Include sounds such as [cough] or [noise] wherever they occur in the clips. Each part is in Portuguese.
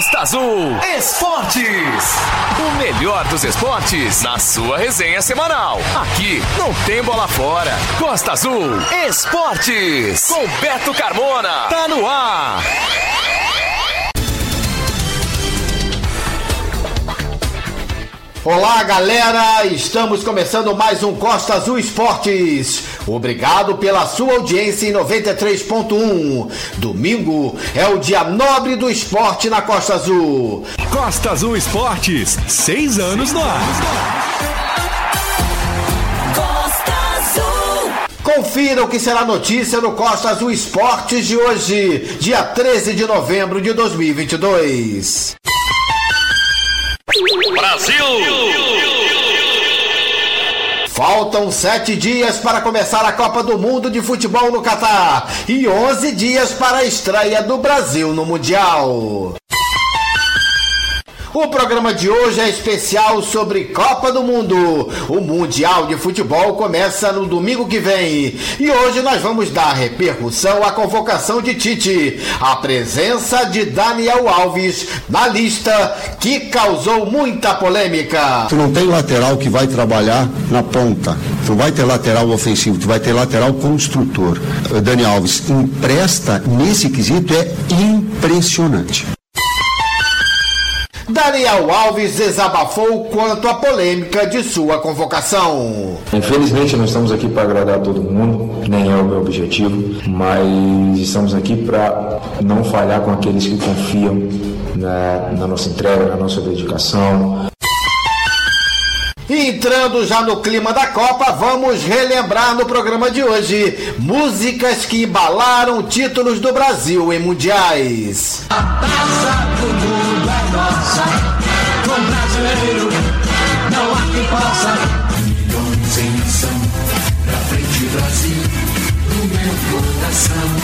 Costa Azul Esportes. O melhor dos esportes na sua resenha semanal. Aqui não tem bola fora. Costa Azul Esportes. Com Beto Carmona. Tá no ar. Olá, galera! Estamos começando mais um Costa Azul Esportes. Obrigado pela sua audiência em 93.1. Domingo é o dia nobre do esporte na Costa Azul. Costa Azul Esportes, seis anos no ar. Costa Azul. Confira o que será notícia no Costa Azul Esportes de hoje, dia 13 de novembro de 2022. Brasil! Faltam sete dias para começar a Copa do Mundo de Futebol no Catar e onze dias para a estreia do Brasil no Mundial. O programa de hoje é especial sobre Copa do Mundo. O Mundial de Futebol começa no domingo que vem. E hoje nós vamos dar repercussão à convocação de Tite, a presença de Daniel Alves na lista que causou muita polêmica. Tu não tem lateral que vai trabalhar na ponta. Tu vai ter lateral ofensivo, tu vai ter lateral construtor. Daniel Alves empresta nesse quesito é impressionante. Daniel Alves desabafou quanto à polêmica de sua convocação. Infelizmente, não estamos aqui para agradar todo mundo, nem é o meu objetivo, mas estamos aqui para não falhar com aqueles que confiam na, na nossa entrega, na nossa dedicação. Entrando já no clima da Copa, vamos relembrar no programa de hoje músicas que embalaram títulos do Brasil em mundiais. A taça do nossa, com brasileiro não há quem possa. Milhões em ação, pra frente Brasil, no meu coração.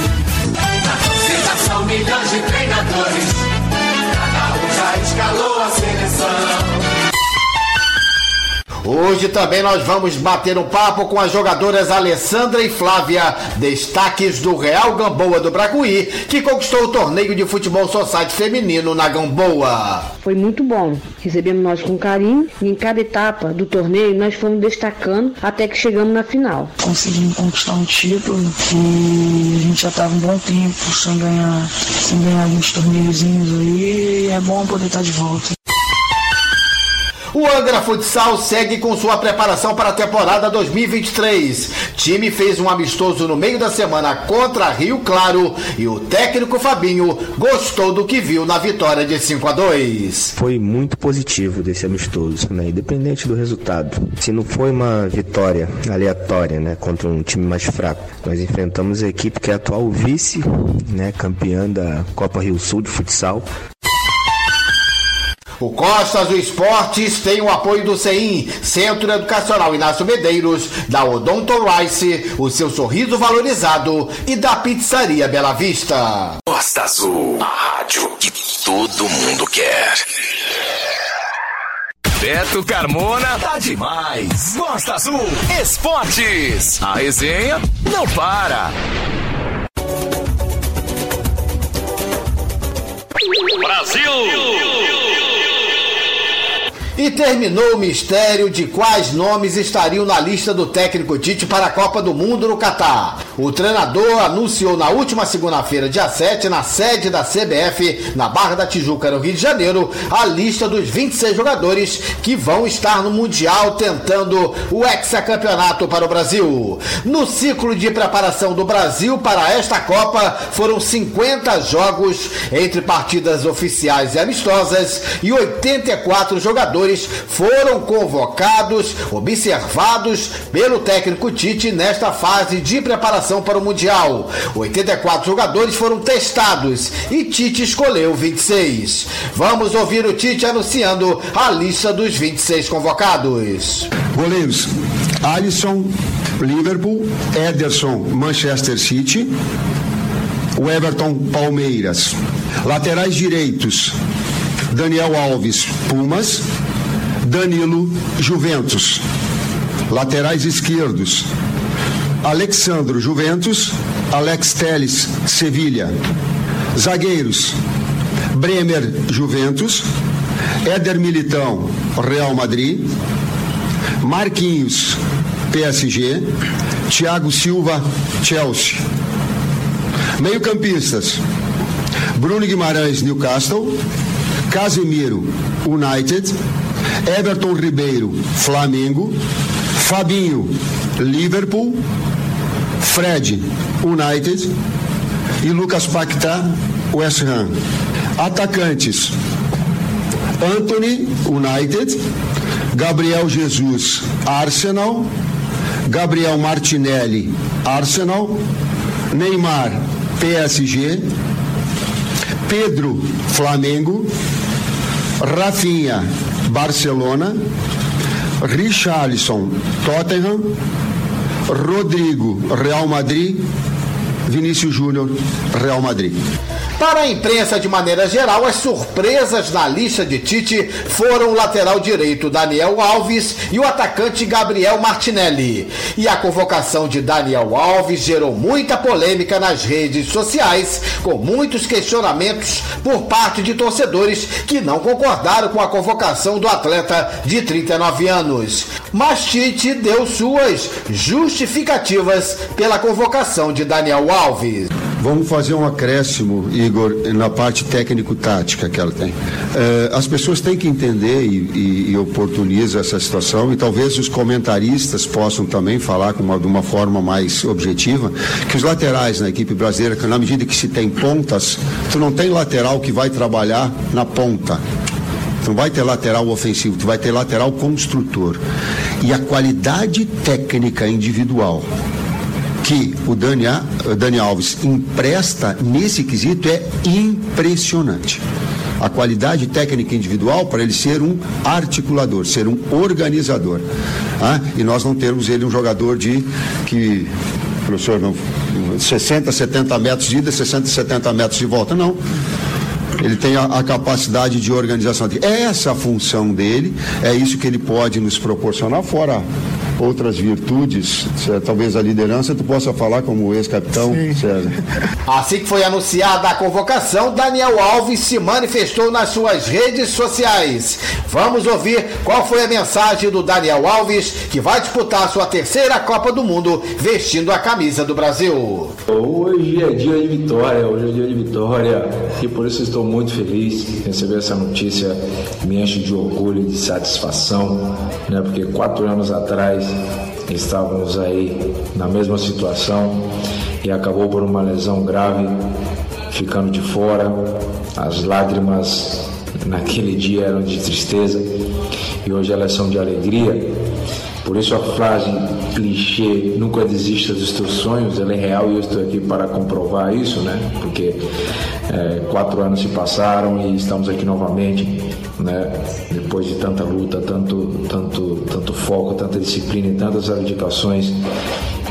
Hoje também nós vamos bater um papo com as jogadoras Alessandra e Flávia, destaques do Real Gamboa do Bracuí, que conquistou o torneio de futebol society feminino na Gamboa. Foi muito bom, recebemos nós com carinho e em cada etapa do torneio nós fomos destacando até que chegamos na final. Conseguimos conquistar um título e a gente já estava um bom tempo sem ganhar, sem ganhar alguns torneiozinhos aí e é bom poder estar de volta. O Angra Futsal segue com sua preparação para a temporada 2023. Time fez um amistoso no meio da semana contra Rio Claro e o técnico Fabinho gostou do que viu na vitória de 5 a 2. Foi muito positivo desse amistoso, né? Independente do resultado. Se não foi uma vitória aleatória, né, contra um time mais fraco, nós enfrentamos a equipe que é atual vice, né, campeã da Copa Rio Sul de futsal. O Costa Azul Esportes tem o apoio do CEIM, Centro Educacional Inácio Medeiros, da Odonto Rice, o seu sorriso valorizado e da Pizzaria Bela Vista. Costa Azul, a rádio que todo mundo quer. Beto Carmona tá demais. Costa Azul Esportes. A resenha não para. Brasil! E terminou o mistério de quais nomes estariam na lista do técnico Tite para a Copa do Mundo no Catar. O treinador anunciou na última segunda-feira, dia 7, na sede da CBF, na Barra da Tijuca, no Rio de Janeiro, a lista dos 26 jogadores que vão estar no Mundial tentando o hexacampeonato para o Brasil. No ciclo de preparação do Brasil para esta Copa, foram 50 jogos entre partidas oficiais e amistosas e 84 jogadores foram convocados, observados pelo técnico Tite nesta fase de preparação para o Mundial. 84 jogadores foram testados e Tite escolheu 26. Vamos ouvir o Tite anunciando a lista dos 26 convocados. Goleiros: Alisson, Liverpool, Ederson, Manchester City, o Everton, Palmeiras. Laterais direitos: Daniel Alves, Pumas, Danilo, Juventus. Laterais esquerdos: Alexandro, Juventus, Alex Teles, Sevilha. Zagueiros: Bremer, Juventus. Éder Militão, Real Madrid. Marquinhos, PSG. Thiago Silva, Chelsea. Meio-campistas: Bruno Guimarães, Newcastle. Casemiro, United. Everton Ribeiro, Flamengo. Fabinho, Liverpool. Fred, United. E Lucas Paquetá, West Ham. Atacantes: Anthony, United. Gabriel Jesus, Arsenal. Gabriel Martinelli, Arsenal. Neymar, PSG. Pedro, Flamengo. Rafinha, Barcelona. Richarlison, Tottenham. Rodrigo, Real Madrid. Vinícius Júnior, Real Madrid. Para a imprensa de maneira geral, as surpresas na lista de Tite foram o lateral direito Daniel Alves e o atacante Gabriel Martinelli. E a convocação de Daniel Alves gerou muita polêmica nas redes sociais, com muitos questionamentos por parte de torcedores que não concordaram com a convocação do atleta de 39 anos. Mas Tite deu suas justificativas pela convocação de Daniel Alves. Vamos fazer um acréscimo, Igor, na parte técnico-tática que ela tem. É, as pessoas têm que entender e, e, e oportuniza essa situação, e talvez os comentaristas possam também falar com uma, de uma forma mais objetiva, que os laterais na equipe brasileira, que na medida que se tem pontas, tu não tem lateral que vai trabalhar na ponta. Tu não vai ter lateral ofensivo, tu vai ter lateral construtor. E a qualidade técnica individual que o Dani, Dani Alves empresta nesse quesito é impressionante. A qualidade técnica individual para ele ser um articulador, ser um organizador. Ah, e nós não termos ele um jogador de que, professor, não, 60, 70 metros de ida, 60, 70 metros de volta. Não. Ele tem a, a, capacidade de organização. Essa é a função dele, é isso que ele pode nos proporcionar, fora outras virtudes, talvez a liderança, tu possa falar como ex-capitão. Assim que foi anunciada a convocação, Daniel Alves se manifestou nas suas redes sociais. Vamos ouvir qual foi a mensagem do Daniel Alves, que vai disputar sua terceira Copa do Mundo vestindo a camisa do Brasil. Hoje é dia de vitória, hoje é dia de vitória e por isso estou muito feliz de receber essa notícia, me enche de orgulho e de satisfação, né? porque quatro anos atrás estávamos aí na mesma situação e acabou por uma lesão grave, ficando de fora. As lágrimas naquele dia eram de tristeza e hoje elas são de alegria. Por isso a frase clichê, nunca desista dos teus sonhos, ela é real e eu estou aqui para comprovar isso, né? Porque é, quatro anos se passaram e estamos aqui novamente, né? Depois de tanta luta, tanto, tanto, tanto foco, tanta disciplina e tantas abdicações,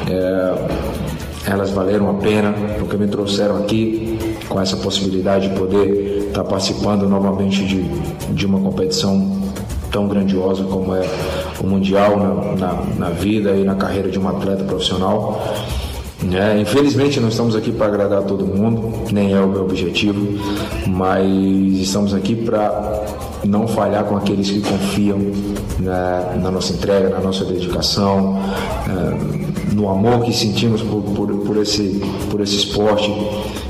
é, elas valeram a pena, porque me trouxeram aqui com essa possibilidade de poder estar participando novamente de, de uma competição tão grandiosa como é o Mundial na, na, na vida e na carreira de um atleta profissional. É, infelizmente não estamos aqui para agradar todo mundo, nem é o meu objetivo, mas estamos aqui para não falhar com aqueles que confiam né, na nossa entrega, na nossa dedicação, é, no amor que sentimos por, por, por, esse, por esse esporte,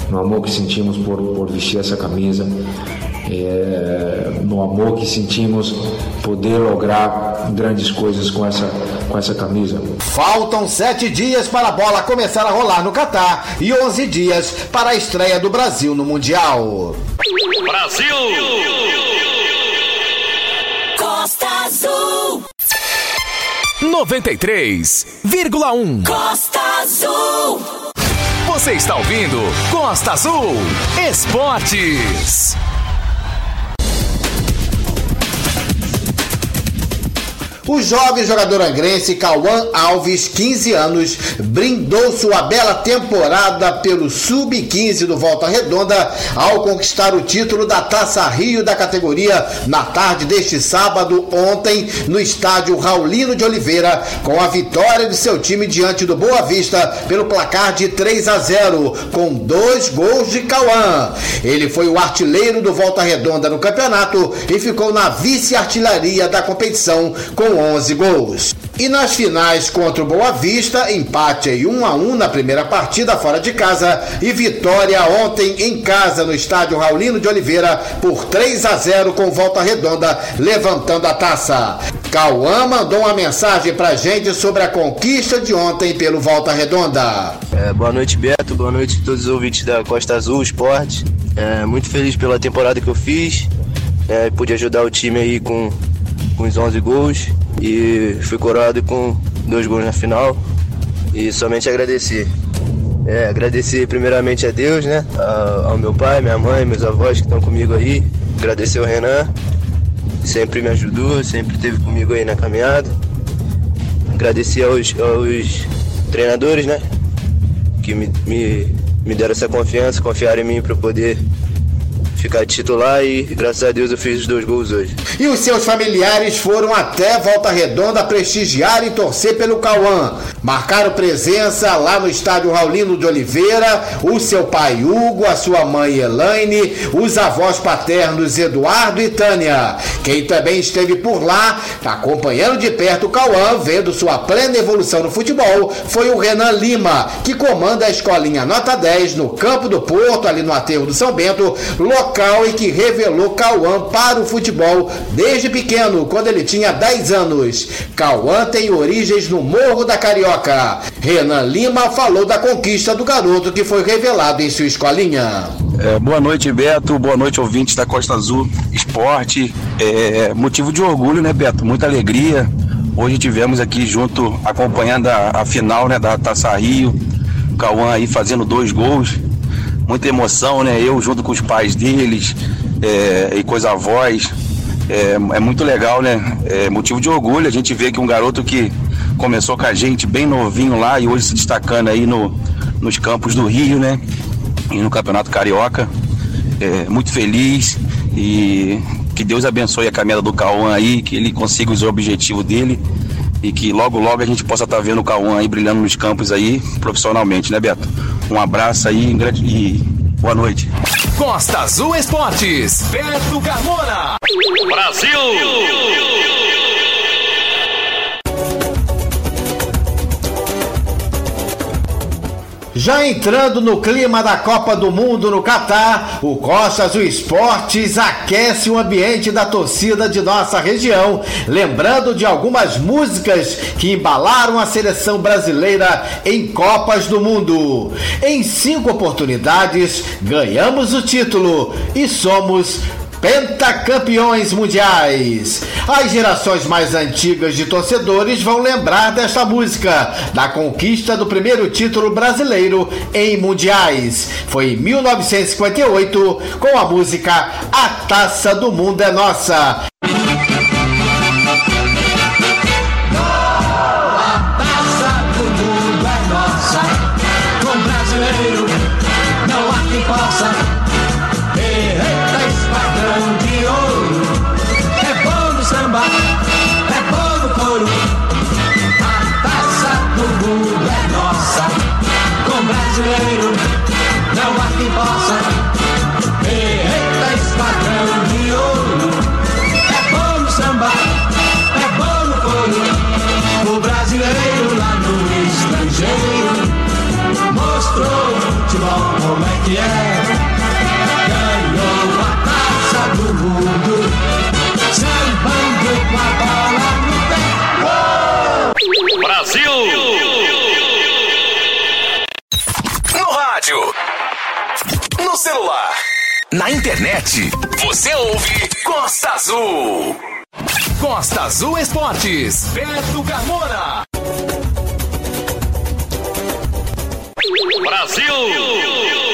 no amor que sentimos por, por vestir essa camisa é, no amor que sentimos poder lograr grandes coisas com essa, com essa camisa. Faltam sete dias para a bola começar a rolar no Catar e onze dias para a estreia do Brasil no Mundial. Brasil! Azul! 93,1 Costa Azul! Você está ouvindo Costa Azul Esportes. O jovem jogador angrense Cauã Alves, 15 anos, brindou sua bela temporada pelo Sub-15 do Volta Redonda ao conquistar o título da Taça Rio da categoria na tarde deste sábado, ontem, no estádio Raulino de Oliveira, com a vitória de seu time diante do Boa Vista pelo placar de 3 a 0, com dois gols de Cauã. Ele foi o artilheiro do Volta Redonda no campeonato e ficou na vice-artilharia da competição com 11 gols. E nas finais contra o Boa Vista, empate em 1 a 1 na primeira partida fora de casa e vitória ontem em casa no estádio Raulino de Oliveira por 3 a 0 com volta redonda, levantando a taça. Cauã mandou uma mensagem pra gente sobre a conquista de ontem pelo Volta Redonda. É, boa noite, Beto. Boa noite a todos os ouvintes da Costa Azul Esporte. É, muito feliz pela temporada que eu fiz. É, pude ajudar o time aí com, com os 11 gols e fui coroado com dois gols na final e somente agradecer. É, agradecer primeiramente a Deus, né? Ao meu pai, minha mãe, meus avós que estão comigo aí. Agradecer ao Renan, que sempre me ajudou, sempre esteve comigo aí na caminhada. Agradecer aos, aos treinadores, né? Que me, me, me deram essa confiança, confiaram em mim para poder ficar titular e graças a Deus eu fiz os dois gols hoje. E os seus familiares foram até Volta Redonda prestigiar e torcer pelo Cauã. Marcaram presença lá no estádio Raulino de Oliveira, o seu pai Hugo, a sua mãe Elaine, os avós paternos Eduardo e Tânia. Quem também esteve por lá, acompanhando de perto o Cauã, vendo sua plena evolução no futebol, foi o Renan Lima, que comanda a escolinha Nota 10 no Campo do Porto, ali no aterro do São Bento, local e que revelou Cauã para o futebol desde pequeno, quando ele tinha 10 anos. Cauã tem origens no Morro da Carioca. Renan Lima falou da conquista do garoto que foi revelado em sua escolinha. É, boa noite, Beto. Boa noite, ouvintes da Costa Azul Esporte. É, motivo de orgulho, né, Beto? Muita alegria. Hoje tivemos aqui junto, acompanhando a, a final né, da Taça Rio. Cauã aí fazendo dois gols muita emoção, né? Eu junto com os pais deles é, e com os avós. É, é, muito legal, né? É motivo de orgulho a gente vê que um garoto que começou com a gente bem novinho lá e hoje se destacando aí no, nos campos do Rio, né? E no Campeonato Carioca. É, muito feliz e que Deus abençoe a caminhada do Cauã aí, que ele consiga os objetivos dele e que logo logo a gente possa estar tá vendo o Cauã aí brilhando nos campos aí profissionalmente, né, Beto? Um abraço aí e boa noite. Costa Azul Esportes, Beto Carmona. Brasil! Já entrando no clima da Copa do Mundo no Catar, o Costa Azul Esportes aquece o ambiente da torcida de nossa região, lembrando de algumas músicas que embalaram a seleção brasileira em Copas do Mundo. Em cinco oportunidades, ganhamos o título e somos pentacampeões mundiais. As gerações mais antigas de torcedores vão lembrar desta música, da conquista do primeiro título brasileiro em mundiais. Foi em 1958 com a música A Taça do Mundo é Nossa. Que é. Ganhou a taça do mundo, sambando com a bola no pé. Brasil! No rádio, no celular, na internet, você ouve Costa Azul. Costa Azul Esportes, Beto Carmona. Voltando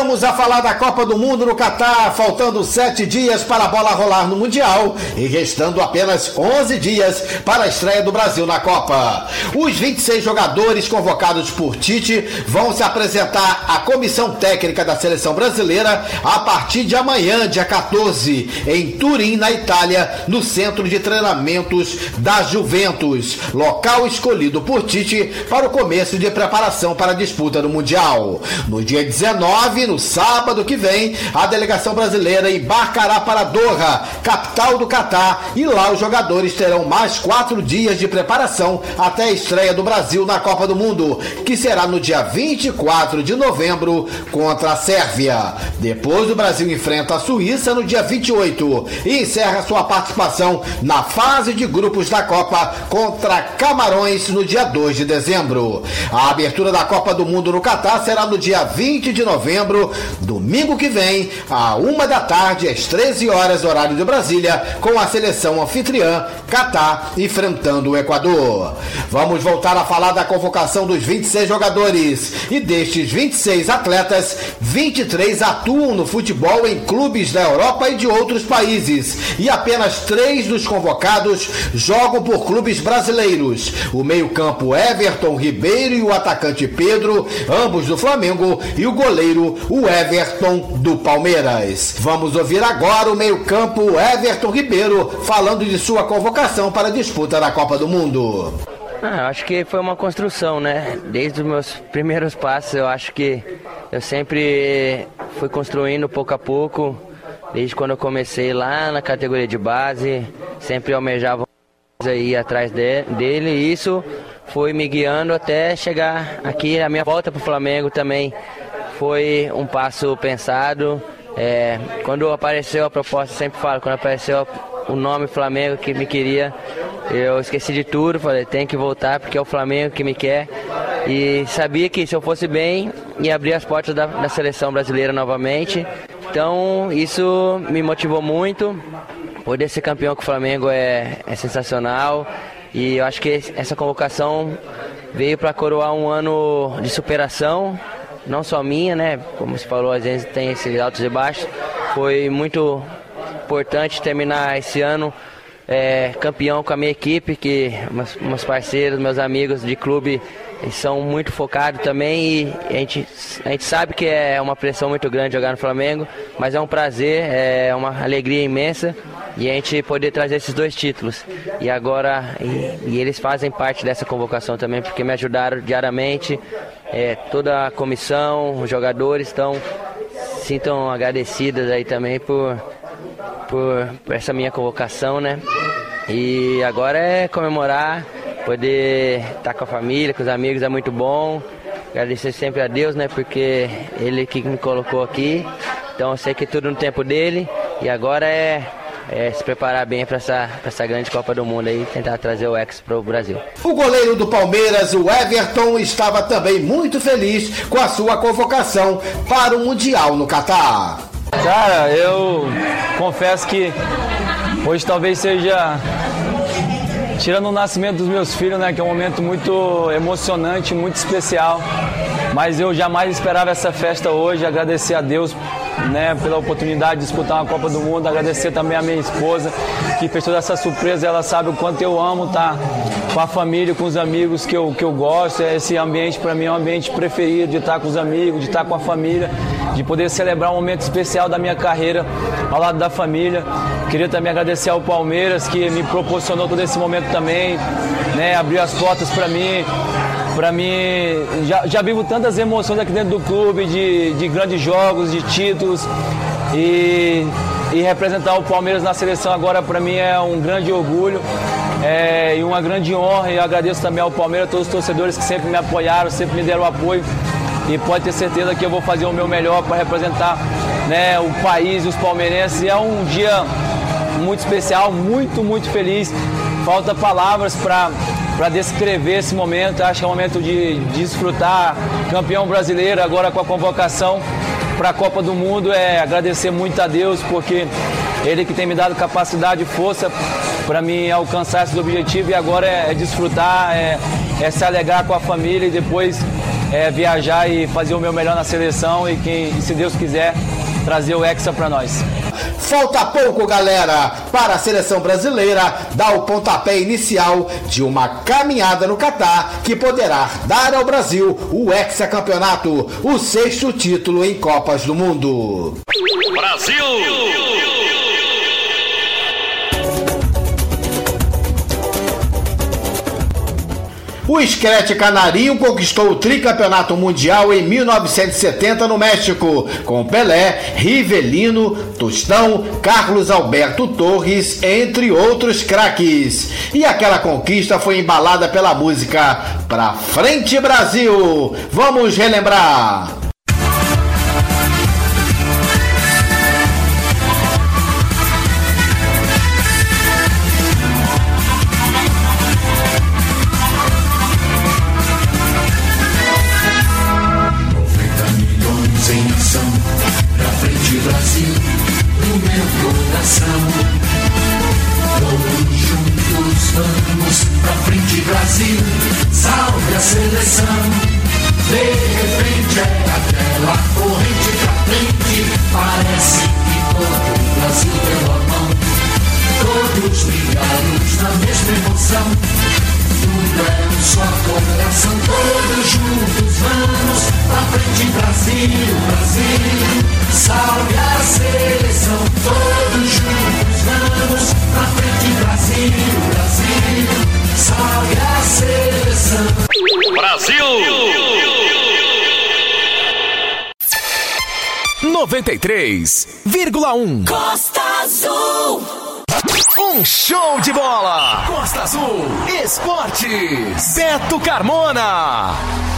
Voltamos a falar da Copa do Mundo no Catar, faltando sete dias para a bola rolar no Mundial e restando apenas 11 dias para a estreia do Brasil na Copa. Os 26 jogadores convocados por Tite vão se apresentar à comissão técnica da seleção brasileira a partir de amanhã, dia 14, em Turim, na Itália, no centro de treinamentos da Juventus, local escolhido por Tite para o começo de preparação para a disputa do Mundial. No dia 19, no sábado que vem, a delegação brasileira embarcará para Doha, capital do Catar, e lá os jogadores terão mais quatro dias de preparação até a estreia do Brasil na Copa do Mundo, que será no dia 24 de novembro contra a Sérvia. Depois o Brasil enfrenta a Suíça no dia 28 e encerra sua participação na fase de grupos da Copa contra Camarões no dia 2 de dezembro. A abertura da Copa do Mundo no Catar será no dia 20 de novembro, domingo que vem, à uma da tarde, às 13 horas, horário de Brasília, com a seleção anfitriã Catar enfrentando o Equador. Vamos voltar a falar da convocação dos 26 jogadores. E destes 26 atletas, 23 atuam no futebol em clubes da Europa e de outros países. E apenas três dos convocados jogam por clubes brasileiros. O meio-campo Everton Ribeiro e o atacante Pedro, ambos do Flamengo, e o goleiro, o Everton do Palmeiras. Vamos ouvir agora o meio-campo Everton Ribeiro falando de sua convocação para a disputa da Copa do Mundo. Ah, acho que foi uma construção, né? Desde os meus primeiros passos, eu acho que eu sempre fui construindo pouco a pouco. Desde quando eu comecei lá na categoria de base, sempre almejava ir atrás de, dele. E isso foi me guiando até chegar aqui. A minha volta para o Flamengo também foi um passo pensado. É, quando apareceu a proposta, sempre falo, quando apareceu o nome Flamengo que me queria, eu esqueci de tudo, falei, tem que voltar porque é o Flamengo que me quer. E sabia que se eu fosse bem, ia abrir as portas da, da seleção brasileira novamente. Então isso me motivou muito. Poder ser campeão com o Flamengo é, é sensacional. E eu acho que essa convocação veio para coroar um ano de superação, não só minha, né? Como se falou, às vezes tem esses altos e baixos. Foi muito importante terminar esse ano é, campeão com a minha equipe, que meus, meus parceiros, meus amigos de clube são muito focados também e a gente, a gente sabe que é uma pressão muito grande jogar no Flamengo, mas é um prazer, é uma alegria imensa e a gente poder trazer esses dois títulos. E agora, e, e eles fazem parte dessa convocação também, porque me ajudaram diariamente, é, toda a comissão, os jogadores estão sintam agradecidas aí também por, por, por essa minha convocação, né? E agora é comemorar, poder estar com a família, com os amigos é muito bom. Agradecer sempre a Deus, né? Porque Ele que me colocou aqui. Então eu sei que tudo no tempo dele. E agora é é, se preparar bem para essa, essa grande Copa do Mundo e tentar trazer o ex para o Brasil. O goleiro do Palmeiras, o Everton, estava também muito feliz com a sua convocação para o Mundial no Catar. Cara, eu confesso que hoje talvez seja tirando o nascimento dos meus filhos, né, que é um momento muito emocionante, muito especial. Mas eu jamais esperava essa festa hoje. Agradecer a Deus né, pela oportunidade de disputar uma Copa do Mundo. Agradecer também a minha esposa, que fez toda essa surpresa. Ela sabe o quanto eu amo estar com a família, com os amigos que eu, que eu gosto. Esse ambiente, para mim, é um ambiente preferido de estar com os amigos, de estar com a família, de poder celebrar um momento especial da minha carreira ao lado da família. Queria também agradecer ao Palmeiras, que me proporcionou todo esse momento também, né, abriu as portas para mim para mim, já, já vivo tantas emoções aqui dentro do clube, de, de grandes jogos, de títulos. E, e representar o Palmeiras na seleção agora para mim é um grande orgulho é, e uma grande honra. E eu agradeço também ao Palmeiras, a todos os torcedores que sempre me apoiaram, sempre me deram apoio. E pode ter certeza que eu vou fazer o meu melhor para representar né, o país os palmeirenses. E é um dia muito especial, muito, muito feliz. Falta palavras para para descrever esse momento. Acho que é um momento de, de desfrutar. Campeão brasileiro agora com a convocação para a Copa do Mundo. É agradecer muito a Deus, porque Ele que tem me dado capacidade e força para mim alcançar esse objetivo. E agora é, é desfrutar, é, é se alegrar com a família e depois é, viajar e fazer o meu melhor na seleção e, quem, se Deus quiser, trazer o Hexa para nós. Falta pouco, galera, para a seleção brasileira dar o pontapé inicial de uma caminhada no Catar que poderá dar ao Brasil o hexacampeonato, o sexto título em Copas do Mundo. Brasil! O Screte Canarinho conquistou o tricampeonato mundial em 1970 no México, com Pelé, Rivelino, Tostão, Carlos Alberto Torres, entre outros craques. E aquela conquista foi embalada pela música Pra Frente Brasil. Vamos relembrar. Beto Carmona.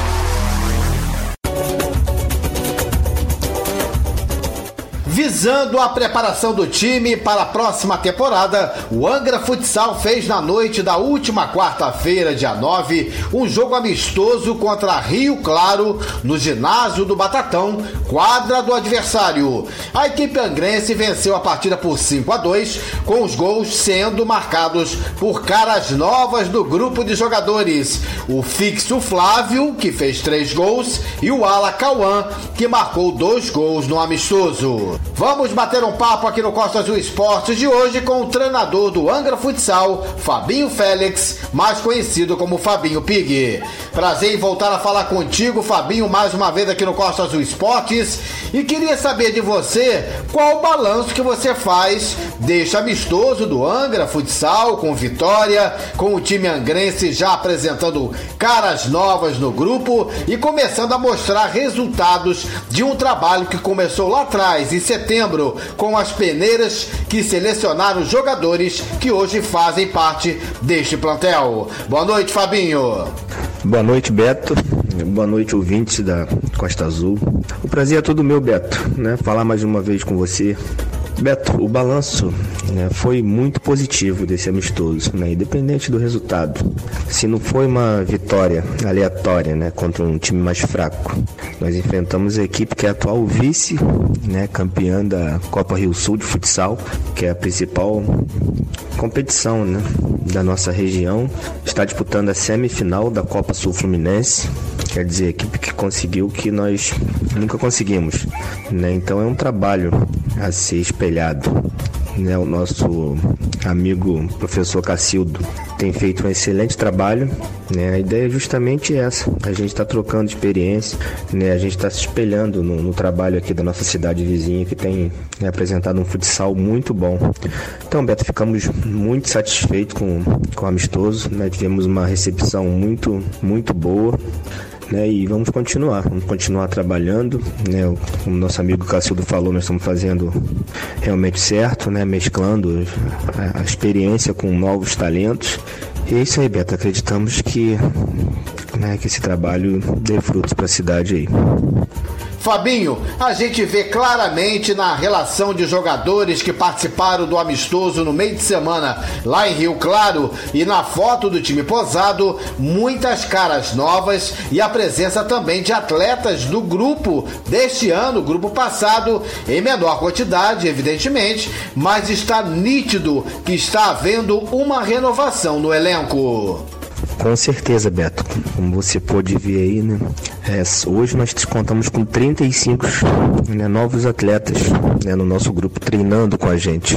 Visando a preparação do time para a próxima temporada, o Angra Futsal fez na noite da última quarta-feira, dia 9, um jogo amistoso contra Rio Claro no ginásio do Batatão, quadra do adversário. A equipe angrense venceu a partida por 5 a 2, com os gols sendo marcados por caras novas do grupo de jogadores. O fixo Flávio, que fez três gols, e o Ala Cauã, que marcou dois gols no amistoso. Vamos bater um papo aqui no Costa Azul Esportes de hoje com o treinador do Angra Futsal, Fabinho Félix, mais conhecido como Fabinho Pig. Prazer em voltar a falar contigo, Fabinho, mais uma vez aqui no Costa Azul Esportes. E queria saber de você qual o balanço que você faz deste amistoso do Angra Futsal com vitória, com o time angrense já apresentando caras novas no grupo e começando a mostrar resultados de um trabalho que começou lá atrás, em setembro, com as peneiras que selecionaram jogadores que hoje fazem parte deste plantel. Boa noite, Fabinho. Boa noite, Beto. Boa noite, ouvintes da Costa Azul. O prazer é todo meu, Beto, né? Falar mais uma vez com você. Beto, o balanço né, foi muito positivo desse amistoso, né, independente do resultado. Se não foi uma vitória aleatória né, contra um time mais fraco, nós enfrentamos a equipe que é a atual vice, né, campeã da Copa Rio Sul de futsal, que é a principal competição né, da nossa região. Está disputando a semifinal da Copa Sul Fluminense, quer dizer, equipe que conseguiu o que nós nunca conseguimos. Né? Então é um trabalho a ser espelhado. Né? O nosso amigo professor Cacildo tem feito um excelente trabalho. Né? A ideia é justamente essa: a gente está trocando experiência, né? a gente está se espelhando no, no, trabalho aqui da nossa cidade vizinha que tem né, apresentado um futsal muito bom. Então, Beto, ficamos muito satisfeitos com, com o amistoso, né? tivemos uma recepção muito, muito boa. Né, e vamos continuar, vamos continuar trabalhando, né, como nosso amigo Cacildo falou, nós estamos fazendo realmente certo, né, mesclando a, experiência com novos talentos. E é isso aí, Beto, acreditamos que, né, que esse trabalho dê frutos para a cidade aí. Fabinho, a gente vê claramente na relação de jogadores que participaram do amistoso no meio de semana lá em Rio Claro e na foto do time posado, muitas caras novas e a presença também de atletas do grupo deste ano, grupo passado, em menor quantidade, evidentemente, mas está nítido que está havendo uma renovação no elenco. Com certeza, Beto. Como você pôde ver aí, né? É, hoje nós contamos com 35 né, novos atletas né, no nosso grupo treinando com a gente.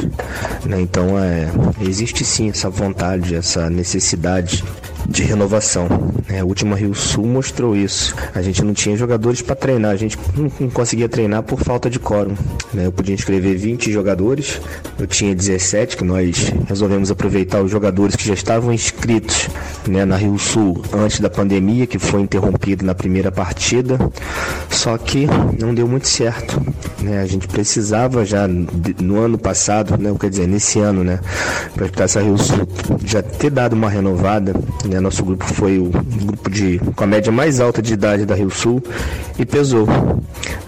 Né? Então é, existe sim essa vontade, essa necessidade de renovação. Né? A última Rio Sul mostrou isso. A gente não tinha jogadores para treinar, a gente não conseguia treinar por falta de quórum. Né? Eu podia inscrever 20 jogadores, eu tinha 17, que nós resolvemos aproveitar os jogadores que já estavam inscritos né, na Rio Sul antes da pandemia, que foi interrompido na primeira partida. Só que não deu muito certo. Né? A gente precisava já no ano passado, né? quer dizer, nesse ano, né, para essa Rio Sul já ter dado uma renovada. Né? Né? Nosso grupo foi o grupo de, com a média mais alta de idade da Rio Sul e pesou.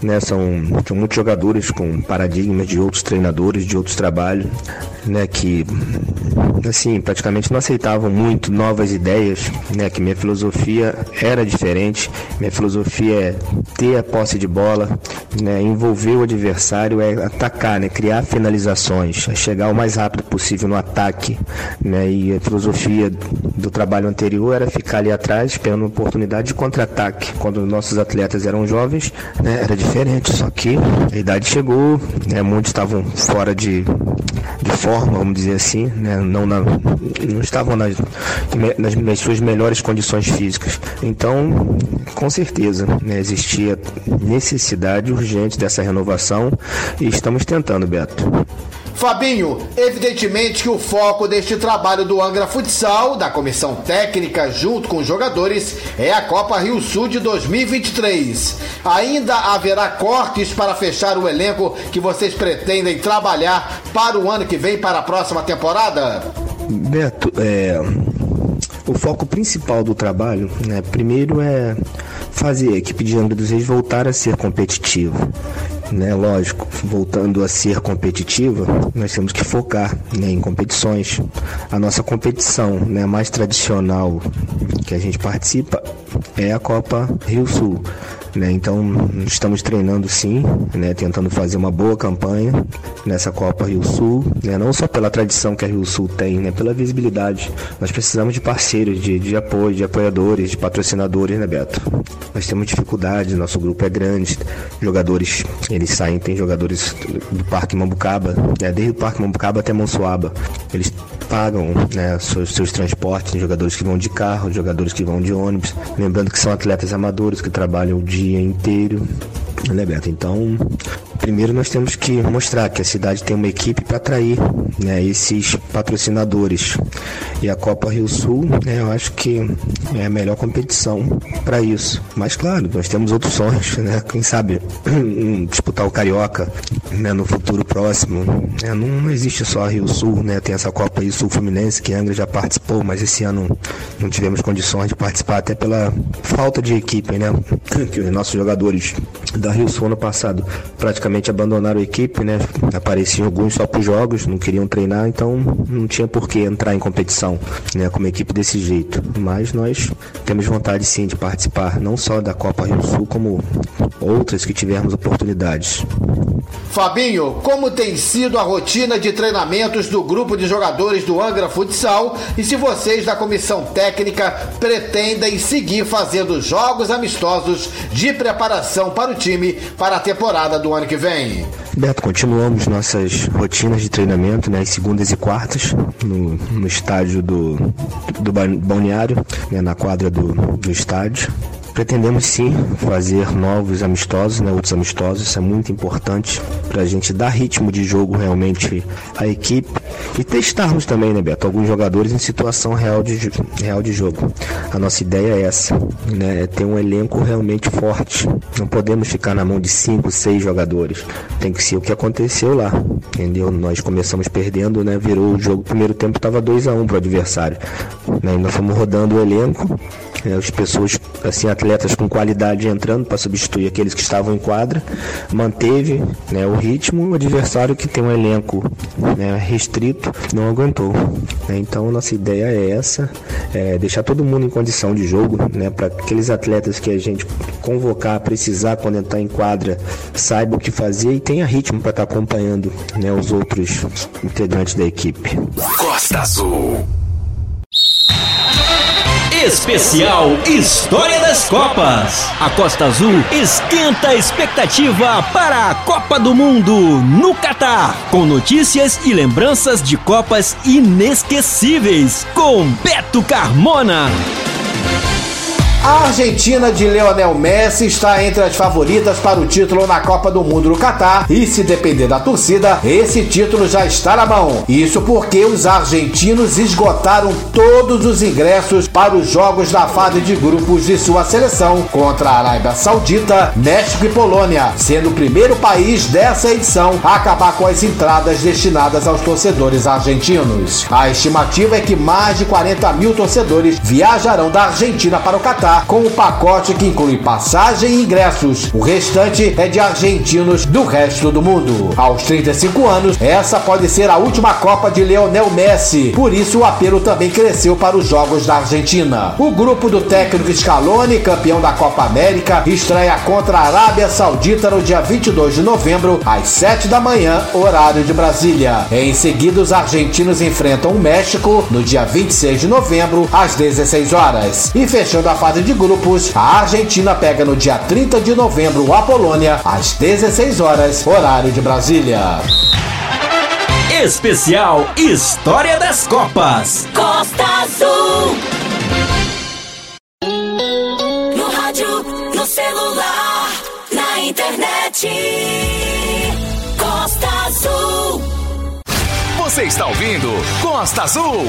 Né? São, são muitos jogadores com paradigmas de outros treinadores, de outros trabalhos, né? que assim, praticamente não aceitavam muito novas ideias, né? que minha filosofia era diferente. Minha filosofia é ter a posse de bola, né? envolver o adversário, é atacar, né? criar finalizações, é chegar o mais rápido possível no ataque. Né? E a filosofia do trabalho anterior era ficar ali atrás esperando uma oportunidade de contra-ataque. Quando nossos atletas eram jovens, né, era diferente, só que a idade chegou, né, muitos estavam fora de, de forma, vamos dizer assim, né, não, na, não estavam nas, nas, nas, suas melhores condições físicas. Então, com certeza, né, existia necessidade urgente dessa renovação e estamos tentando, Beto. Fabinho, evidentemente que o foco deste trabalho do Angra Futsal, da comissão técnica junto com os jogadores, é a Copa Rio Sul de 2023. Ainda haverá cortes para fechar o elenco que vocês pretendem trabalhar para o ano que vem, para a próxima temporada? Beto, é, o foco principal do trabalho, né, primeiro é fazer a equipe de Angra dos Reis voltar a ser competitiva né? Lógico, voltando a ser competitiva, nós temos que focar né, em competições. A nossa competição né, mais tradicional que a gente participa é a Copa Rio Sul. Né? Então estamos treinando sim, né? tentando fazer uma boa campanha nessa Copa Rio Sul, né? não só pela tradição que a Rio Sul tem, né? pela visibilidade. Nós precisamos de parceiros, de, de apoio, de apoiadores, de patrocinadores, né, Beto? Nós temos dificuldade, nosso grupo é grande, jogadores, eles saem, tem jogadores do Parque Mambucaba, né? desde o Parque Mambucaba até Monsuaba. Eles pagam né, seus, seus transportes, jogadores que vão de carro, jogadores que vão de ônibus. Lembrando que são atletas amadores que trabalham o dia inteiro. Né, Beto? Então, primeiro nós temos que mostrar que a cidade tem uma equipe para atrair né, esses patrocinadores. E a Copa Rio Sul, né, eu acho que é a melhor competição para isso. Mas claro, nós temos outros sonhos, né? Quem sabe [clears throat] disputar o Carioca né, no futuro próximo. Né? Não existe só a Rio Sul, né? Tem essa Copa Rio Sul Fluminense que a Angra já participou, mas esse ano não tivemos condições de participar até pela falta de equipe, né? [clears throat] Que os nossos jogadores da Rio Sul ano passado praticamente abandonaram a equipe, né? Apareciam alguns só para os jogos, não queriam treinar, então não tinha por que entrar em competição, né? Com uma equipe desse jeito. Mas nós temos vontade sim de participar, não só da Copa Rio Sul, como outras que tivermos oportunidades. Fabinho, como tem sido a rotina de treinamentos do grupo de jogadores do Angra Futsal e se vocês da comissão técnica pretendem seguir fazendo jogos amistosos de preparação para o time para a temporada do ano que vem? Beto, continuamos nossas rotinas de treinamento, né, segundas e quartas, no, no estádio do, do balneário, né, na quadra do, do estádio. Pretendemos sim fazer novos amistosos, né, outros amistosos, isso é muito importante para a gente dar ritmo de jogo realmente à equipe e testarmos também, né, Beto, alguns jogadores em situação real de, real de jogo. A nossa ideia é essa, né, é ter um elenco realmente forte. Não podemos ficar na mão de cinco, seis jogadores. Tem que ser o que aconteceu lá, entendeu? Nós começamos perdendo, né, virou o jogo, primeiro tempo estava 2 a 1 um para o adversário. Né, e nós fomos rodando o elenco as pessoas, assim, atletas com qualidade entrando para substituir aqueles que estavam em quadra, manteve né, o ritmo, o adversário que tem um elenco né, restrito não aguentou. Né? Então nossa ideia é essa, é deixar todo mundo em condição de jogo, né, para aqueles atletas que a gente convocar, precisar quando entrar em quadra, saiba o que fazer e tenha ritmo para estar tá acompanhando né, os outros integrantes da equipe. Costa Azul. Especial História das Copas. A Costa Azul esquenta a expectativa para a Copa do Mundo no Catar, com notícias e lembranças de Copas inesquecíveis com Beto Carmona. A Argentina de Leonel Messi está entre as favoritas para o título na Copa do Mundo no Catar e, se depender da torcida, esse título já está na mão. Isso porque os argentinos esgotaram todos os ingressos para os jogos da fase de grupos de sua seleção contra a Arábia Saudita, México e Polônia, sendo o primeiro país dessa edição a acabar com as entradas destinadas aos torcedores argentinos. A estimativa é que mais de 40 mil torcedores viajarão da Argentina para o Catar com o pacote que inclui passagem e ingressos. O restante é de argentinos do resto do mundo. Aos 35 anos, essa pode ser a última Copa de Leonel Messi. Por isso, o apelo também cresceu para os Jogos da Argentina. O grupo do técnico Scaloni, campeão da Copa América, estreia contra a Arábia Saudita no dia 22 de novembro, às 7 da manhã, horário de Brasília. Em seguida, os argentinos enfrentam o México no dia 26 de novembro, às 16 horas. E fechando a fase de grupos, a Argentina pega no dia 30 de novembro a Polônia, às 16 horas, horário de Brasília. Especial História das Copas. Costa Azul. No rádio, no celular, na internet. Costa Azul. Você está ouvindo Costa Azul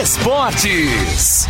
Esportes.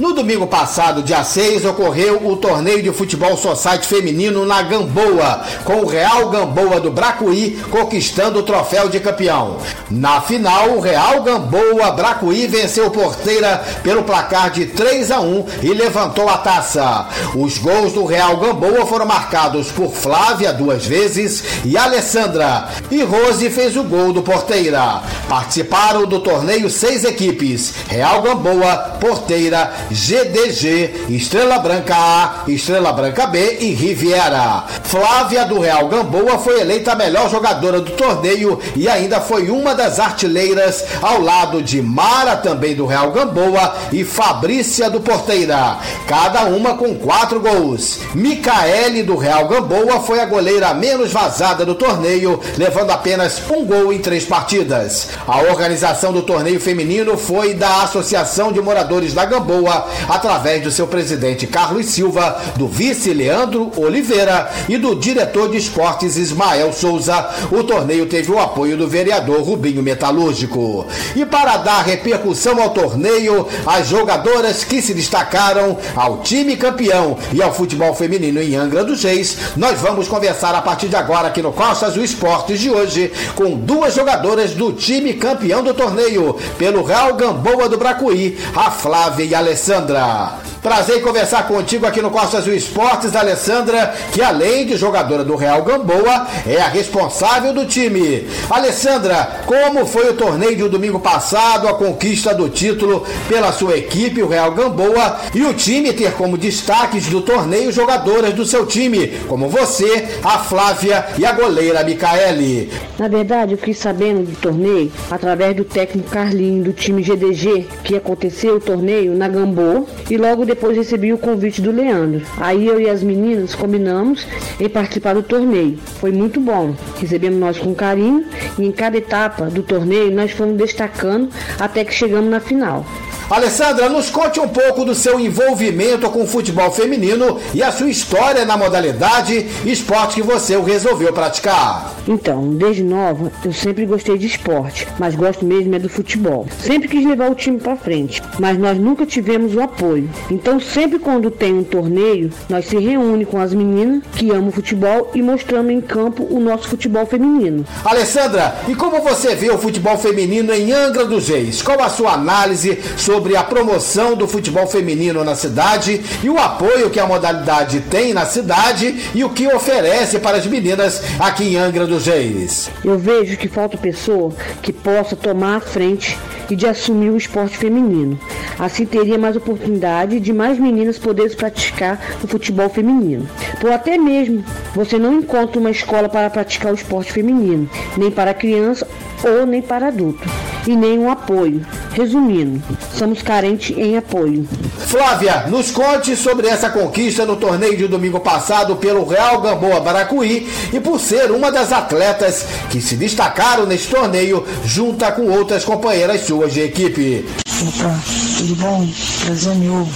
No domingo passado, dia 6, ocorreu o torneio de futebol society feminino na Gamboa, com o Real Gamboa do Bracuí conquistando o troféu de campeão. Na final, o Real Gamboa Bracuí venceu Porteira pelo placar de 3 a 1 e levantou a taça. Os gols do Real Gamboa foram marcados por Flávia duas vezes e Alessandra. E Rose fez o gol do Porteira. Participaram do torneio seis equipes: Real Gamboa, Porteira, GDG, Estrela Branca A, Estrela Branca B e Riviera. Flávia do Real Gamboa foi eleita a melhor jogadora do torneio e ainda foi uma das artilheiras ao lado de Mara, também do Real Gamboa, e Fabrícia do Porteira, cada uma com quatro gols. Micaele do Real Gamboa foi a goleira menos vazada do torneio, levando apenas um gol em três partidas. A organização do torneio feminino foi da Associação de Moradores da Gamboa, através do seu presidente Carlos Silva, do vice Leandro Oliveira e do diretor de esportes Ismael Souza. O torneio teve o apoio do vereador Rubinho Metalúrgico. E para dar repercussão ao torneio, as jogadoras que se destacaram ao time campeão e ao futebol feminino em Angra dos Reis, nós vamos conversar a partir de agora aqui no Costa Azul Esportes de hoje com duas jogadoras do time campeão do torneio pelo Real Gamboa do Bracuí, a Flávia e a Alessandra. Prazer em conversar contigo aqui no Costa Azul Esportes, Alessandra, que além de jogadora do Real Gamboa, é a responsável do time. Alessandra, como foi o torneio de domingo passado, a conquista do título pela sua equipe, o Real Gamboa, e o time ter como destaques do torneio jogadoras do seu time, como você, a Flávia e a goleira Micaele. Na verdade, eu fiquei sabendo do torneio através do técnico Carlinho do time GDG, que aconteceu o torneio na Gamboa, e logo depois recebi o convite do Leandro. Aí eu e as meninas combinamos em participar do torneio. Foi muito bom. Recebemos nós com carinho e em cada etapa do torneio nós fomos destacando até que chegamos na final. Alessandra, nos conte um pouco do seu envolvimento com o futebol feminino e a sua história na modalidade esporte que você resolveu praticar. Então, desde nova, eu sempre gostei de esporte, mas gosto mesmo é do futebol. Sempre quis levar o time para frente, mas nós nunca tivemos o apoio. Então, sempre quando tem um torneio, nós se reúne com as meninas que amam futebol e mostramos em campo o nosso futebol feminino. Alessandra, e como você vê o futebol feminino em Angra dos Reis? Qual a sua análise sobre a promoção do futebol feminino na cidade e o apoio que a modalidade tem na cidade e o que oferece para as meninas aqui em Angra dos Reis? Eu vejo que falta pessoa que possa tomar a frente e de assumir o esporte feminino. Assim teria mais oportunidade de mais meninas poderem praticar o futebol feminino. Por até mesmo você não encontra uma escola para praticar o esporte feminino, nem para criança ou nem para adulto. e nenhum apoio. Resumindo, somos carentes em apoio. Flávia, nos conte sobre essa conquista no torneio de domingo passado pelo Real Gamboa Baracuí e por ser uma das atletas que se destacaram neste torneio junto com outras companheiras suas de equipe. Opa, tudo bom? Prazer meu.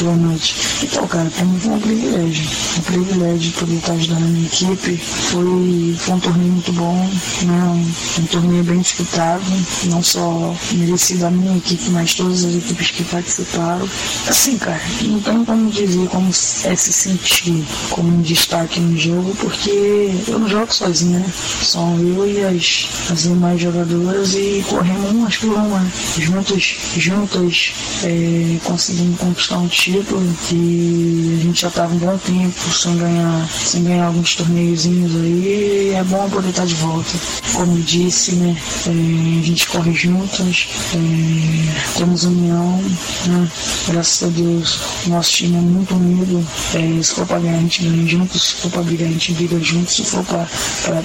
Boa noite. Então, cara, pra mim foi um privilégio. Um privilégio poder estar ajudando a minha equipe. Foi, foi um torneio muito bom, né? Um, um torneio bem disputado. Não só merecido a minha equipe, mas todas as equipes que participaram. Assim, cara, não tem como dizer como é se sentir como um destaque no jogo, porque eu não jogo sozinho, né? São eu e as, as demais jogadoras e corremos umas por uma, juntos juntas é, conseguimos conquistar um título que a gente já estava um bom tempo sem ganhar, sem ganhar alguns torneiozinhos aí é bom poder estar de volta. Como disse, né, é, a gente corre juntas, é, temos união, né, graças a Deus nosso time é muito unido, é, se for para ganhar a gente ganha junto, se for para brigar a gente briga junto, se for para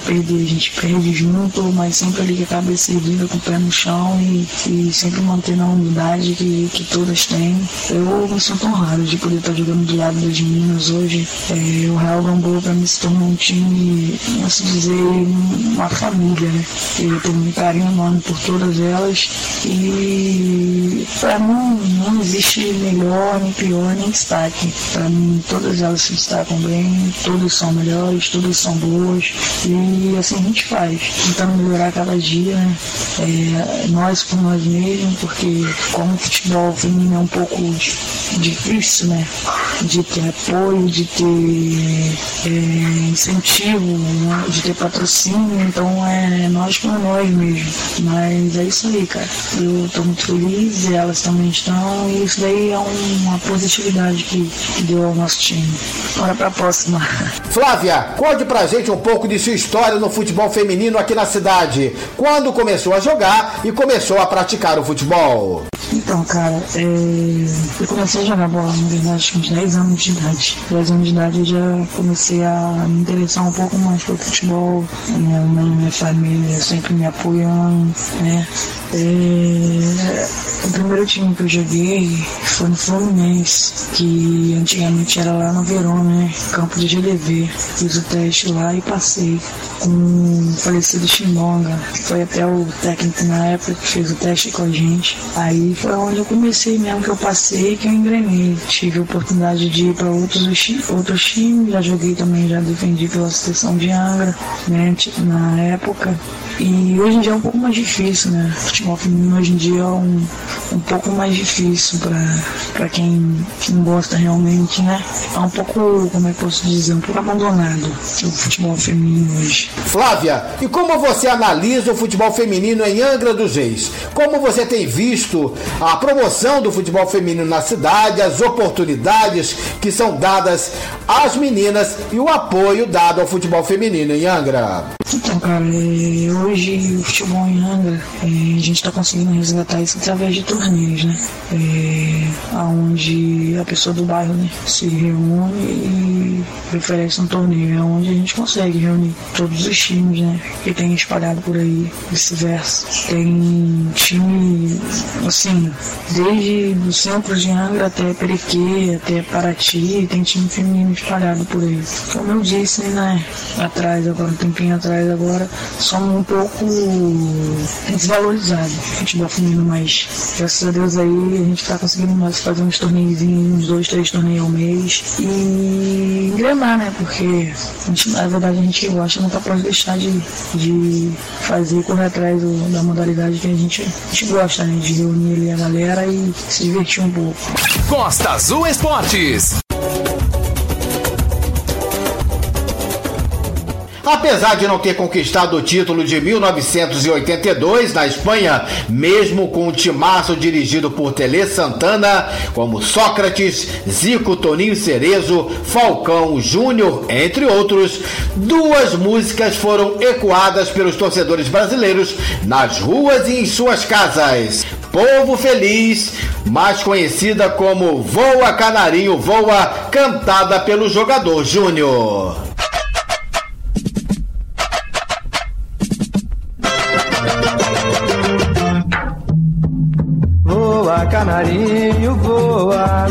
perder a gente perde junto, mas sempre ali com a cabeça erguida, com o pé no chão e, e sempre mantendo a humildade que, que todas têm. Eu me sinto honrado de poder estar jogando do lado das meninas hoje. É, o Real Gamboa para mim se tornou um time, assim dizer, uma família, né? Eu tenho um carinho enorme por todas elas e para mim não existe melhor, nem pior, nem destaque. Para mim todas elas se destacam bem, todas são melhores, todas são boas e assim a gente faz, tentando melhorar cada dia, né? É, nós por nós mesmos, porque como futebol feminino é um pouco difícil, né? De ter apoio, de ter é, incentivo, né? de ter patrocínio, então é nós por nós mesmo. Mas é isso aí, cara. Eu tô muito feliz, e elas também estão, e isso daí é uma positividade que deu ao nosso time. Bora pra próxima. [laughs] Flávia, conte pra gente um pouco de sua história no futebol feminino aqui na cidade. Quando começou a jogar e começou a praticar o futebol? Então, cara, é... eu comecei a jogar bola, na verdade, com 10 anos de idade. 10 anos de idade eu já comecei a me interessar um pouco mais pelo futebol. Minha mãe, minha família sempre me apoiando, né? É... O primeiro time que eu joguei foi no Fluminense, que antigamente era lá no Verão, né? Campo de GDV. Fiz o teste lá e passei com o falecido Chimbonga. Foi até o técnico na época que fez o teste com a gente. Aí foi onde eu comecei mesmo, que eu passei que eu engrenei. Tive a oportunidade de ir para outros, outros times, já joguei também, já defendi pela seleção de Angra, né? Na época. E hoje em dia é um pouco mais difícil, né? Feminino hoje em dia é um, um pouco mais difícil para quem, quem gosta realmente, né? É um pouco, como é que posso dizer, um pouco abandonado o futebol feminino hoje. Flávia, e como você analisa o futebol feminino em Angra dos Reis? Como você tem visto a promoção do futebol feminino na cidade, as oportunidades que são dadas às meninas e o apoio dado ao futebol feminino em Angra? Cara, é, hoje o futebol em Angra, é, a gente está conseguindo resgatar isso através de torneios, né? É, onde a pessoa do bairro né, se reúne e oferece um torneio, é onde a gente consegue reunir todos os times, né? Que tem espalhado por aí, vice-versa. Tem time, assim, desde o centro de Angra até Perequê, até Paraty, tem time feminino espalhado por aí. Como eu disse, né, atrás, agora um tempinho atrás, agora, somos um pouco desvalorizados futebol feminino, mas graças a Deus aí a gente tá conseguindo nós fazer uns torneios, uns dois, três torneios ao mês e engrenar, né? Porque a gente, na verdade a gente gosta, nunca pode deixar de, de fazer correr atrás do, da modalidade que a gente, a gente gosta, né? De reunir ali a galera e se divertir um pouco. Costa Azul Esportes. Apesar de não ter conquistado o título de 1982 na Espanha, mesmo com o timaço dirigido por Tele Santana, como Sócrates, Zico, Toninho Cerezo, Falcão Júnior, entre outros, duas músicas foram ecoadas pelos torcedores brasileiros nas ruas e em suas casas. Povo Feliz, mais conhecida como Voa Canarinho Voa, cantada pelo jogador Júnior. Canarinho, voa.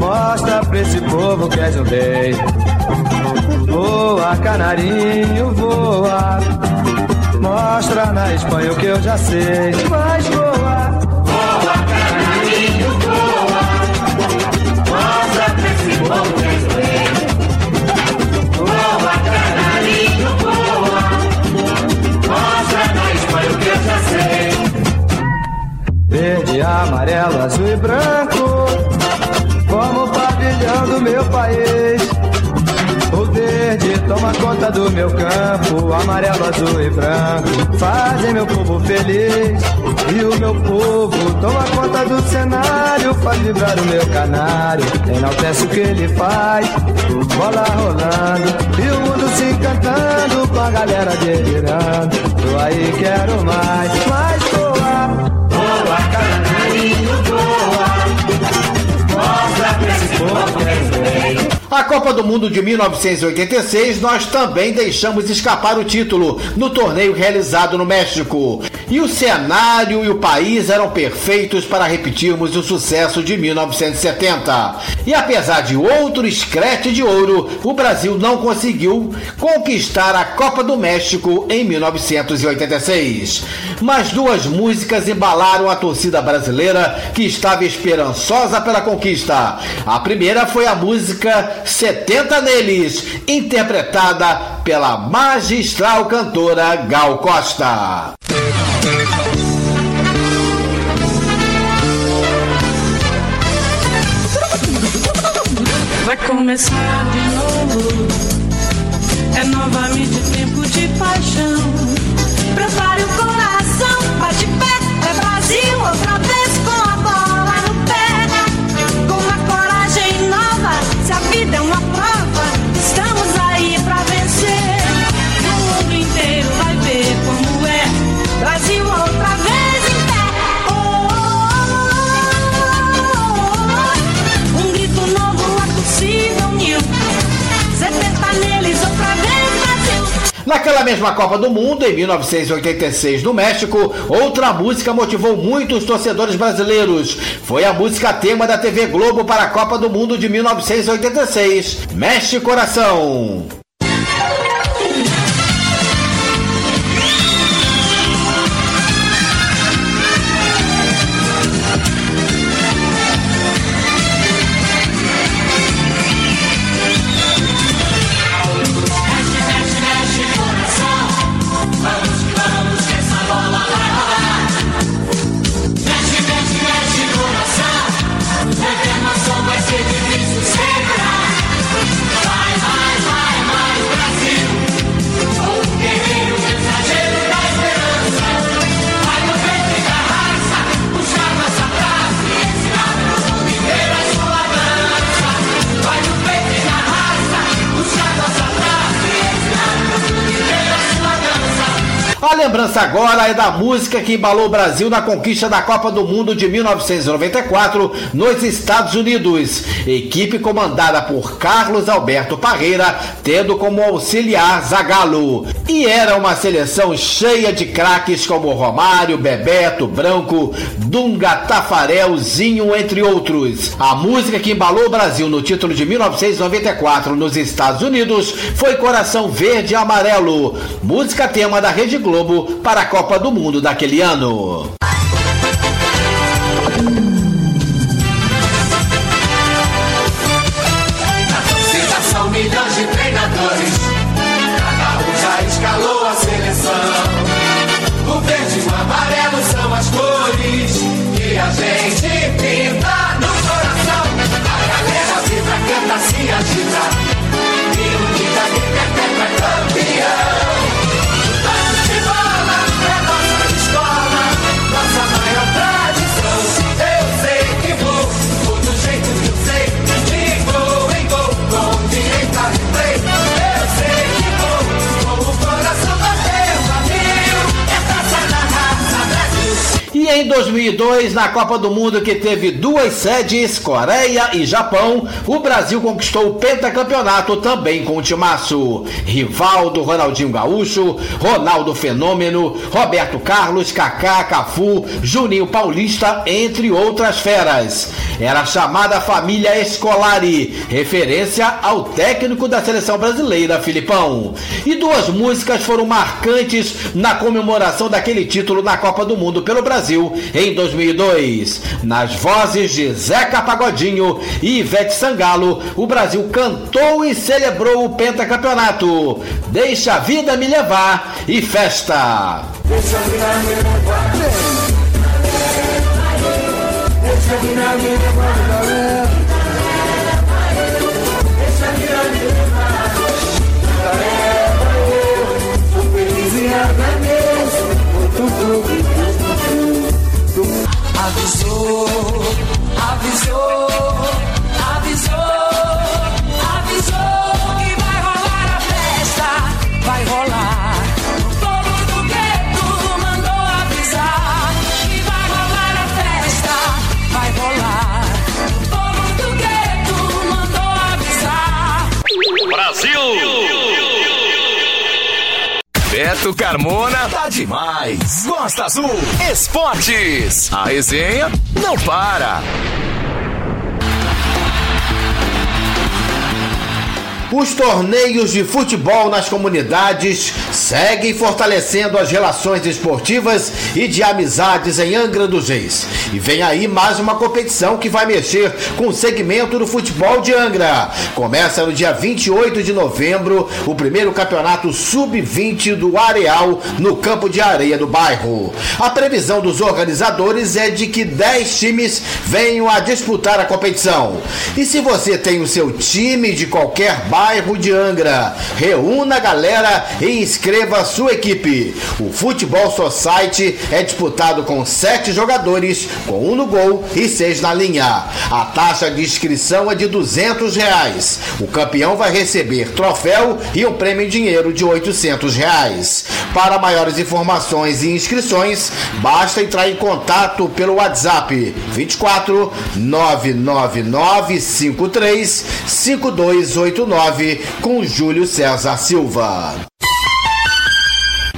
Mostra pra esse povo que és um rei. Voa, canarinho, voa. Mostra na Espanha o que eu já sei. Mas voa. Amarelo, azul e branco, como o pavilhão do meu país. O verde toma conta do meu campo, amarelo, azul e branco, fazem meu povo feliz. E o meu povo toma conta do cenário, faz vibrar o meu canário, enaltece o que ele faz. Bola rolando, e o mundo se encantando, com a galera delirando. Tô aí, quero mais, mais voar. Voa, canarinho, voa. Mostra pra esse povo A Copa do Mundo de 1986 nós também deixamos escapar o título no torneio realizado no México. E o cenário e o país eram perfeitos para repetirmos o sucesso de 1970. E apesar de outro escrete de ouro, o Brasil não conseguiu conquistar a Copa do México em 1986. Mas duas músicas embalaram a torcida brasileira que estava esperançosa pela conquista. A primeira foi a música 70 Neles, interpretada pela magistral cantora Gal Costa. Vai começar de novo. É novamente tempo de paixão. Naquela mesma Copa do Mundo, em 1986, no México, outra música motivou muito os torcedores brasileiros. Foi a música tema da TV Globo para a Copa do Mundo de 1986, Mexe Coração. Lembrança agora é da música que embalou o Brasil na conquista da Copa do Mundo de 1994 nos Estados Unidos. Equipe comandada por Carlos Alberto Parreira, tendo como auxiliar Zagallo. E era uma seleção cheia de craques como Romário, Bebeto, Branco, Dunga, Tafarel, Zinho, entre outros. A música que embalou o Brasil no título de 1994 nos Estados Unidos foi Coração Verde e Amarelo, música tema da Rede Globo para a Copa do Mundo daquele ano. 2002, na Copa do Mundo que teve duas sedes, Coreia e Japão, o Brasil conquistou o pentacampeonato também com o timaço. Rivaldo, Ronaldinho Gaúcho, Ronaldo Fenômeno, Roberto Carlos, Kaká, Cafu, Juninho Paulista, entre outras feras. Era chamada família Escolari, referência ao técnico da seleção brasileira, Filipão. E duas músicas foram marcantes na comemoração daquele título na Copa do Mundo pelo Brasil em 2002. Nas vozes de Zeca Pagodinho e Ivete Sangalo, o Brasil cantou e celebrou o pentacampeonato. Deixa a vida me levar e festa. Deixa a vida me levar. Deixa a vida me levar, galera. Avisou, avisou, avisou, avisou que vai rolar a festa, vai rolar. O povo do gueto mandou avisar que vai rolar a festa, vai rolar. O povo do gueto mandou avisar. Beto Carmona tá demais. Costa Azul Esportes. A resenha não para. Os torneios de futebol nas comunidades seguem fortalecendo as relações esportivas e de amizades em Angra dos Reis. E vem aí mais uma competição que vai mexer com o segmento do futebol de Angra. Começa no dia 28 de novembro o primeiro campeonato sub-20 do Areal no campo de areia do bairro. A previsão dos organizadores é de que 10 times venham a disputar a competição. E se você tem o seu time de qualquer bairro de Angra, reúna a galera e inscreva sua equipe. O Futebol Society é disputado com sete jogadores, com um no gol e seis na linha. A taxa de inscrição é de 200 reais. O campeão vai receber troféu e um prêmio em dinheiro de 800 reais. Para maiores informações e inscrições, basta entrar em contato pelo WhatsApp 24 999 53 5289 com Júlio César Silva.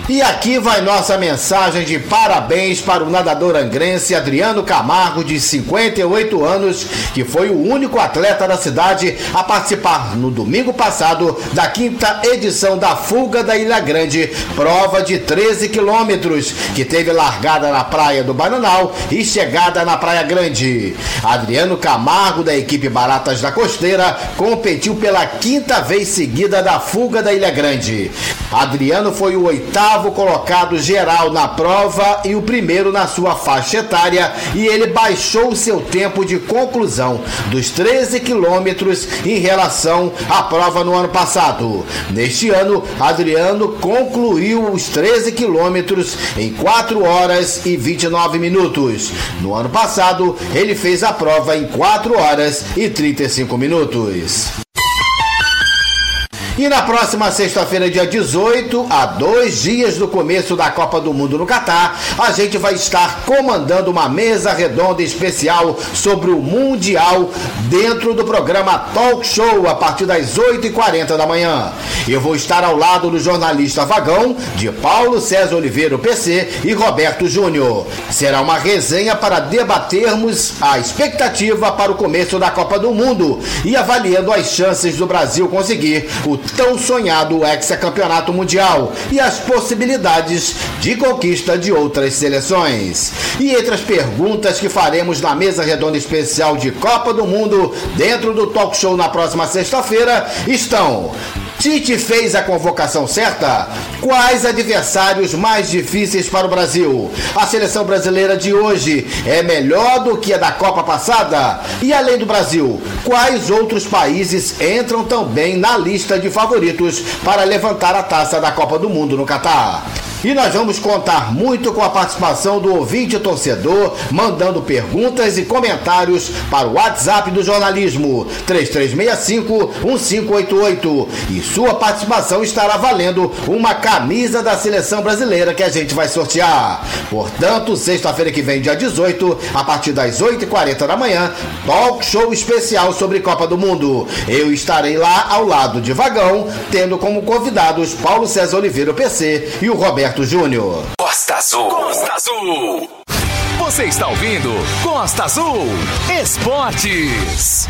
E aqui vai nossa mensagem de parabéns para o nadador angrense Adriano Camargo, de 58 anos, que foi o único atleta da cidade a participar no domingo passado da quinta edição da Fuga da Ilha Grande, prova de 13 quilômetros, que teve largada na Praia do Bananal e chegada na Praia Grande. Adriano Camargo, da equipe Baratas da Costeira, competiu pela quinta vez seguida da Fuga da Ilha Grande. Adriano foi o oitavo colocado geral na prova e o primeiro na sua faixa etária e ele baixou seu tempo de conclusão dos 13 quilômetros em relação à prova no ano passado. Neste ano, Adriano concluiu os 13 quilômetros em 4 horas e 29 minutos. No ano passado, ele fez a prova em 4 horas e 35 minutos. E na próxima sexta-feira, dia 18, a dois dias do começo da Copa do Mundo no Catar, a gente vai estar comandando uma mesa redonda especial sobre o Mundial dentro do programa Talk Show a partir das 8h40 da manhã. Eu vou estar ao lado do jornalista Vagão, de Paulo César Oliveira, PC, e Roberto Júnior. Será uma resenha para debatermos a expectativa para o começo da Copa do Mundo e avaliando as chances do Brasil conseguir o tão sonhado hexacampeonato mundial e as possibilidades de conquista de outras seleções. E entre as perguntas que faremos na mesa redonda especial de Copa do Mundo dentro do talk show na próxima sexta-feira estão Tite fez a convocação certa? Quais adversários mais difíceis para o Brasil? A seleção brasileira de hoje é melhor do que a da Copa passada? E além do Brasil, quais outros países entram também na lista de favoritos para levantar a taça da Copa do Mundo no Catar? E nós vamos contar muito com a participação do ouvinte torcedor, mandando perguntas e comentários para o WhatsApp do jornalismo 3365-1588. E sua participação estará valendo uma camisa da seleção brasileira que a gente vai sortear. Portanto, sexta-feira que vem, dia 18, a partir das 8h40 da manhã, talk show especial sobre Copa do Mundo. Eu estarei lá ao lado de Vagão, tendo como convidados Paulo César Oliveira, PC, e o Roberto Júnior. Costa Azul. Costa Azul. Você está ouvindo Costa Azul Esportes.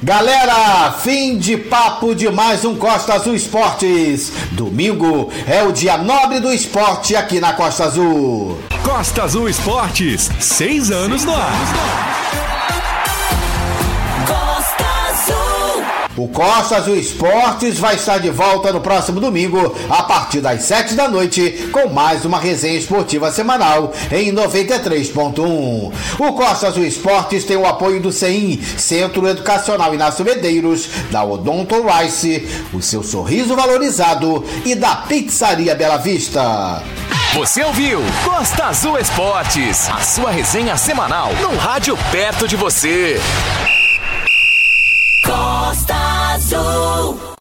Galera, fim de papo de mais um Costa Azul Esportes. Domingo é o dia nobre do esporte aqui na Costa Azul. Costa Azul Esportes, seis anos no ar. O Costa Azul Esportes vai estar de volta no próximo domingo, a partir das 7 da noite, com mais uma resenha esportiva semanal em 93.1. O Costa Azul Esportes tem o apoio do CEIM, Centro Educacional Inácio Medeiros, da Odonto Rice, o seu sorriso valorizado e da Pizzaria Bela Vista. Você ouviu Costa Azul Esportes, a sua resenha semanal no rádio perto de você. Costa Azul.